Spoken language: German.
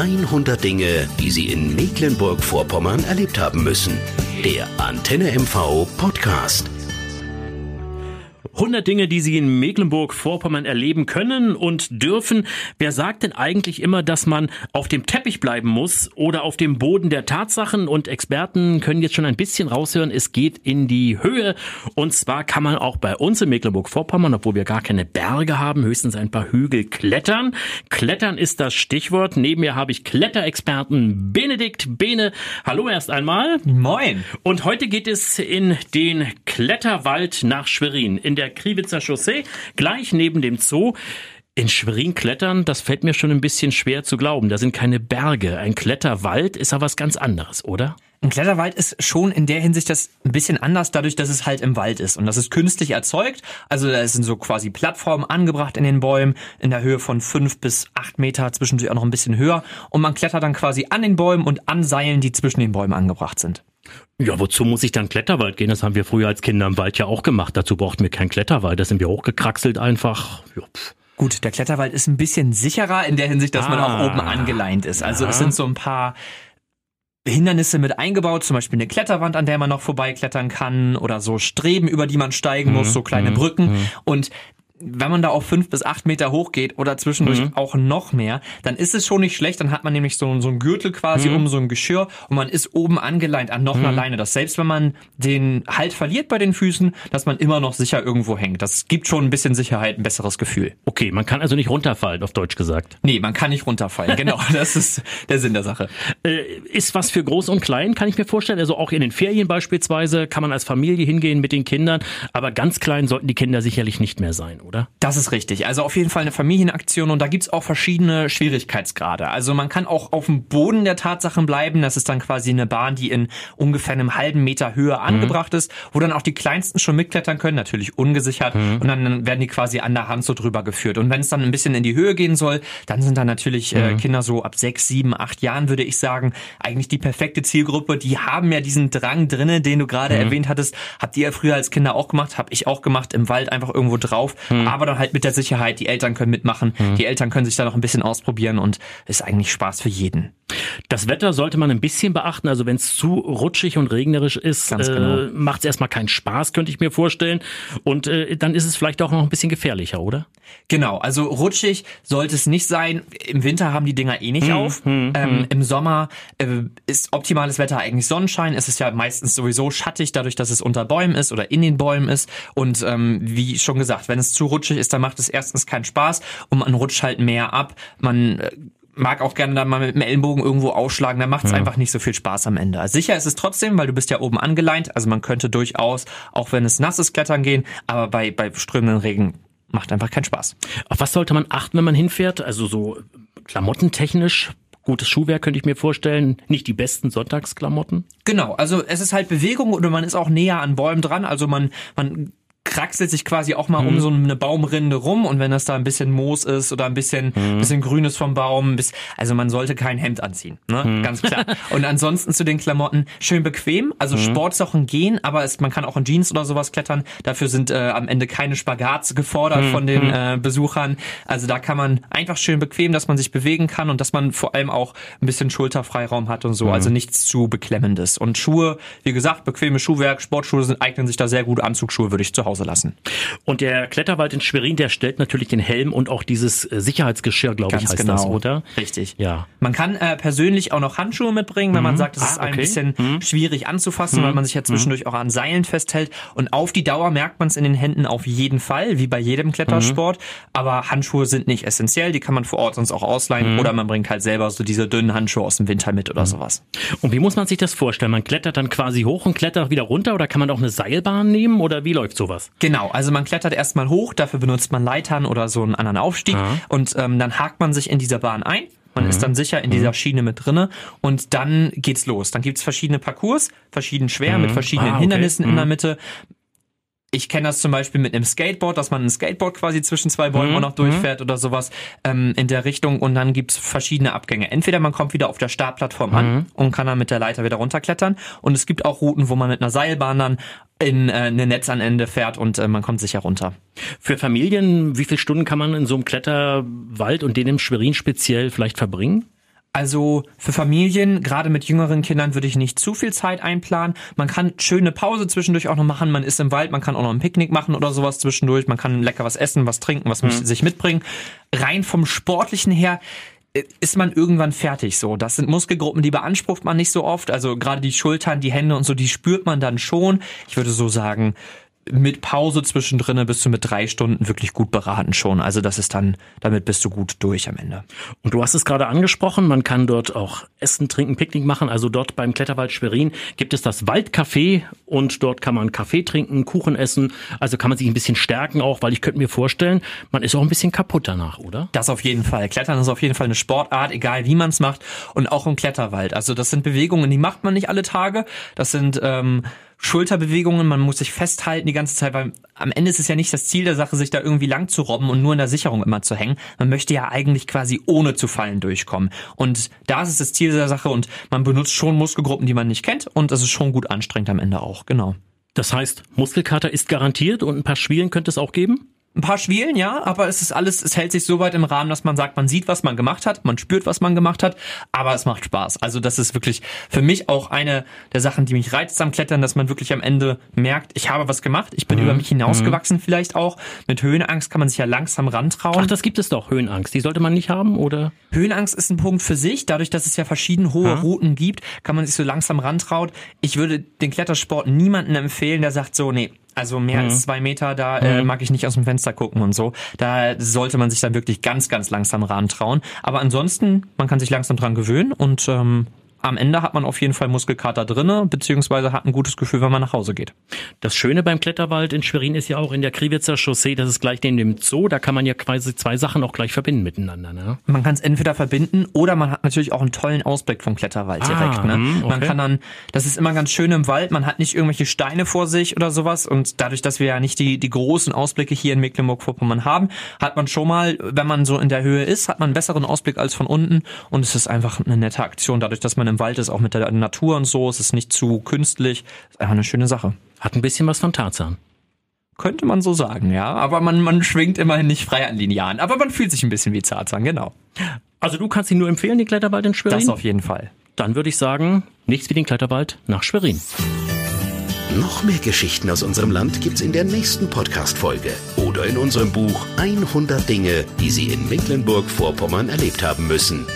100 Dinge, die Sie in Mecklenburg-Vorpommern erlebt haben müssen. Der Antenne MV Podcast. 100 Dinge, die Sie in Mecklenburg-Vorpommern erleben können und dürfen. Wer sagt denn eigentlich immer, dass man auf dem Teppich bleiben muss oder auf dem Boden der Tatsachen? Und Experten können jetzt schon ein bisschen raushören, es geht in die Höhe. Und zwar kann man auch bei uns in Mecklenburg-Vorpommern, obwohl wir gar keine Berge haben, höchstens ein paar Hügel klettern. Klettern ist das Stichwort. Neben mir habe ich Kletterexperten Benedikt Bene. Hallo erst einmal. Moin. Und heute geht es in den Kletterwald nach Schwerin. In der Kriwitzer Chaussee, gleich neben dem Zoo. In Schwerin klettern, das fällt mir schon ein bisschen schwer zu glauben. Da sind keine Berge. Ein Kletterwald ist aber was ganz anderes, oder? Ein Kletterwald ist schon in der Hinsicht das ein bisschen anders, dadurch, dass es halt im Wald ist. Und das ist künstlich erzeugt. Also da sind so quasi Plattformen angebracht in den Bäumen in der Höhe von fünf bis acht Meter, zwischendurch auch noch ein bisschen höher. Und man klettert dann quasi an den Bäumen und an Seilen, die zwischen den Bäumen angebracht sind. Ja, wozu muss ich dann Kletterwald gehen? Das haben wir früher als Kinder im Wald ja auch gemacht. Dazu brauchten wir keinen Kletterwald. Da sind wir hochgekraxelt einfach. Ja, Gut, der Kletterwald ist ein bisschen sicherer in der Hinsicht, dass ah, man auch ah. oben angeleint ist. Also ja. es sind so ein paar Hindernisse mit eingebaut, zum Beispiel eine Kletterwand, an der man noch vorbeiklettern kann oder so Streben, über die man steigen muss, mhm. so kleine mhm. Brücken. Mhm. Und wenn man da auf fünf bis acht Meter hoch geht oder zwischendurch mhm. auch noch mehr, dann ist es schon nicht schlecht. Dann hat man nämlich so, so ein Gürtel quasi mhm. um so ein Geschirr und man ist oben angeleint an noch mhm. einer Leine. Dass selbst wenn man den Halt verliert bei den Füßen, dass man immer noch sicher irgendwo hängt. Das gibt schon ein bisschen Sicherheit, ein besseres Gefühl. Okay, man kann also nicht runterfallen, auf Deutsch gesagt. Nee, man kann nicht runterfallen. Genau, das ist der Sinn der Sache. Äh, ist was für groß und klein, kann ich mir vorstellen. Also auch in den Ferien beispielsweise kann man als Familie hingehen mit den Kindern. Aber ganz klein sollten die Kinder sicherlich nicht mehr sein, oder? Das ist richtig. Also auf jeden Fall eine Familienaktion und da gibt's auch verschiedene Schwierigkeitsgrade. Also man kann auch auf dem Boden der Tatsachen bleiben. Das ist dann quasi eine Bahn, die in ungefähr einem halben Meter Höhe mhm. angebracht ist, wo dann auch die Kleinsten schon mitklettern können, natürlich ungesichert. Mhm. Und dann werden die quasi an der Hand so drüber geführt. Und wenn es dann ein bisschen in die Höhe gehen soll, dann sind da natürlich äh, mhm. Kinder so ab sechs, sieben, acht Jahren, würde ich sagen, eigentlich die perfekte Zielgruppe. Die haben ja diesen Drang drinne, den du gerade mhm. erwähnt hattest. Habt ihr ja früher als Kinder auch gemacht, habe ich auch gemacht, im Wald einfach irgendwo drauf. Mhm. Aber dann halt mit der Sicherheit, die Eltern können mitmachen, mhm. die Eltern können sich da noch ein bisschen ausprobieren und ist eigentlich Spaß für jeden. Das Wetter sollte man ein bisschen beachten. Also wenn es zu rutschig und regnerisch ist, genau. äh, macht es erstmal keinen Spaß, könnte ich mir vorstellen. Und äh, dann ist es vielleicht auch noch ein bisschen gefährlicher, oder? Genau, also rutschig sollte es nicht sein. Im Winter haben die Dinger eh nicht hm, auf. Hm, ähm, hm. Im Sommer äh, ist optimales Wetter eigentlich Sonnenschein. Es ist ja meistens sowieso schattig, dadurch, dass es unter Bäumen ist oder in den Bäumen ist. Und ähm, wie schon gesagt, wenn es zu rutschig ist, dann macht es erstens keinen Spaß und man rutscht halt mehr ab. Man äh, mag auch gerne dann mal mit dem Ellenbogen irgendwo ausschlagen, dann macht es ja. einfach nicht so viel Spaß am Ende. Also sicher ist es trotzdem, weil du bist ja oben angeleint, also man könnte durchaus, auch wenn es nasses Klettern gehen, aber bei, bei strömenden Regen macht einfach keinen Spaß. Auf was sollte man achten, wenn man hinfährt? Also so klamottentechnisch? Gutes Schuhwerk könnte ich mir vorstellen. Nicht die besten Sonntagsklamotten. Genau, also es ist halt Bewegung oder man ist auch näher an Bäumen dran. Also man, man kraxelt sich quasi auch mal mhm. um so eine Baumrinde rum und wenn das da ein bisschen Moos ist oder ein bisschen mhm. bisschen grünes vom Baum, bis, also man sollte kein Hemd anziehen, ne? Mhm. Ganz klar. Und ansonsten zu den Klamotten schön bequem, also mhm. Sportsachen gehen, aber es, man kann auch in Jeans oder sowas klettern. Dafür sind äh, am Ende keine Spagats gefordert mhm. von den mhm. äh, Besuchern. Also da kann man einfach schön bequem, dass man sich bewegen kann und dass man vor allem auch ein bisschen Schulterfreiraum hat und so, also nichts zu beklemmendes. Und Schuhe, wie gesagt, bequeme Schuhwerk, Sportschuhe sind eignen sich da sehr gut, Anzugsschuhe würde ich zu Hause Hause lassen. Und der Kletterwald in Schwerin, der stellt natürlich den Helm und auch dieses äh, Sicherheitsgeschirr, glaube ich, heißt genau. das, oder? Richtig. Ja. Man kann äh, persönlich auch noch Handschuhe mitbringen, wenn mhm. man sagt, es ah, ist okay. ein bisschen mhm. schwierig anzufassen, mhm. weil man sich ja zwischendurch auch an Seilen festhält. Und auf die Dauer merkt man es in den Händen auf jeden Fall, wie bei jedem Klettersport. Mhm. Aber Handschuhe sind nicht essentiell, die kann man vor Ort sonst auch ausleihen mhm. oder man bringt halt selber so diese dünnen Handschuhe aus dem Winter mit oder mhm. sowas. Und wie muss man sich das vorstellen? Man klettert dann quasi hoch und klettert wieder runter oder kann man auch eine Seilbahn nehmen oder wie läuft sowas? Genau, also man klettert erstmal hoch, dafür benutzt man Leitern oder so einen anderen Aufstieg Aha. und ähm, dann hakt man sich in dieser Bahn ein. Man mhm. ist dann sicher in dieser mhm. Schiene mit drinne und dann geht's los. Dann gibt's verschiedene Parcours, verschieden schwer mhm. mit verschiedenen ah, okay. Hindernissen in der mhm. Mitte. Ich kenne das zum Beispiel mit einem Skateboard, dass man ein Skateboard quasi zwischen zwei Bäumen mhm. noch durchfährt mhm. oder sowas ähm, in der Richtung und dann gibt's verschiedene Abgänge. Entweder man kommt wieder auf der Startplattform mhm. an und kann dann mit der Leiter wieder runterklettern und es gibt auch Routen, wo man mit einer Seilbahn dann in äh, eine Netzanende fährt und äh, man kommt sicher runter. Für Familien, wie viele Stunden kann man in so einem Kletterwald und den im Schwerin speziell vielleicht verbringen? Also für Familien, gerade mit jüngeren Kindern, würde ich nicht zu viel Zeit einplanen. Man kann schöne Pause zwischendurch auch noch machen. Man ist im Wald, man kann auch noch ein Picknick machen oder sowas zwischendurch. Man kann lecker was essen, was trinken, was mhm. sich mitbringen. Rein vom Sportlichen her äh, ist man irgendwann fertig so. Das sind Muskelgruppen, die beansprucht man nicht so oft. Also gerade die Schultern, die Hände und so, die spürt man dann schon. Ich würde so sagen, mit Pause zwischendrin bist du mit drei Stunden wirklich gut beraten schon. Also das ist dann, damit bist du gut durch am Ende. Und du hast es gerade angesprochen, man kann dort auch Essen, Trinken, Picknick machen. Also dort beim Kletterwald Schwerin gibt es das Waldcafé und dort kann man Kaffee trinken, Kuchen essen. Also kann man sich ein bisschen stärken auch, weil ich könnte mir vorstellen, man ist auch ein bisschen kaputt danach, oder? Das auf jeden Fall. Klettern ist auf jeden Fall eine Sportart, egal wie man es macht und auch im Kletterwald. Also das sind Bewegungen, die macht man nicht alle Tage. Das sind ähm, Schulterbewegungen, man muss sich festhalten die ganze Zeit, weil am Ende ist es ja nicht das Ziel der Sache, sich da irgendwie lang zu robben und nur in der Sicherung immer zu hängen. Man möchte ja eigentlich quasi ohne zu fallen durchkommen. Und da ist es das Ziel der Sache und man benutzt schon Muskelgruppen, die man nicht kennt und das ist schon gut anstrengend am Ende auch, genau. Das heißt, Muskelkater ist garantiert und ein paar Schwielen könnte es auch geben? Ein paar Schwielen, ja, aber es ist alles, es hält sich so weit im Rahmen, dass man sagt, man sieht, was man gemacht hat, man spürt, was man gemacht hat, aber es macht Spaß. Also das ist wirklich für mich auch eine der Sachen, die mich reizt am Klettern, dass man wirklich am Ende merkt, ich habe was gemacht, ich bin mhm. über mich hinausgewachsen mhm. vielleicht auch. Mit Höhenangst kann man sich ja langsam rantrauen. Ach, das gibt es doch, Höhenangst. Die sollte man nicht haben, oder? Höhenangst ist ein Punkt für sich. Dadurch, dass es ja verschiedene hohe ha? Routen gibt, kann man sich so langsam rantrauen. Ich würde den Klettersport niemanden empfehlen, der sagt so, nee, also mehr mhm. als zwei Meter, da äh, mhm. mag ich nicht aus dem Fenster gucken und so. Da sollte man sich dann wirklich ganz, ganz langsam rantrauen. Aber ansonsten, man kann sich langsam dran gewöhnen und ähm, am Ende hat man auf jeden Fall Muskelkater drinne, beziehungsweise hat ein gutes Gefühl, wenn man nach Hause geht. Das Schöne beim Kletterwald in Schwerin ist ja auch in der Kriwitzer Chaussee, das ist gleich neben dem Zoo, da kann man ja quasi zwei Sachen auch gleich verbinden miteinander. Ne? Man kann es entweder verbinden oder man hat natürlich auch einen tollen Ausblick vom Kletterwald direkt. Ah, ne? Hm, okay. Man kann dann, das ist immer ganz schön im Wald, man hat nicht irgendwelche Steine vor sich oder sowas und dadurch, dass wir ja nicht die, die großen Ausblicke hier in Mecklenburg-Vorpommern haben, hat man schon mal, wenn man so in der Höhe ist, hat man einen besseren Ausblick als von unten und es ist einfach eine nette Aktion, dadurch, dass man im Wald ist, auch mit der Natur und so. Es ist nicht zu künstlich. Ist einfach eine schöne Sache. Hat ein bisschen was von Tarzan. Könnte man so sagen, ja. Aber man, man schwingt immerhin nicht frei an Linearen. Aber man fühlt sich ein bisschen wie Tarzan, genau. Also du kannst ihn nur empfehlen, den Kletterwald in Schwerin? Das auf jeden Fall. Dann würde ich sagen, nichts wie den Kletterwald nach Schwerin. Noch mehr Geschichten aus unserem Land gibt's in der nächsten Podcast-Folge oder in unserem Buch 100 Dinge, die Sie in Mecklenburg-Vorpommern erlebt haben müssen.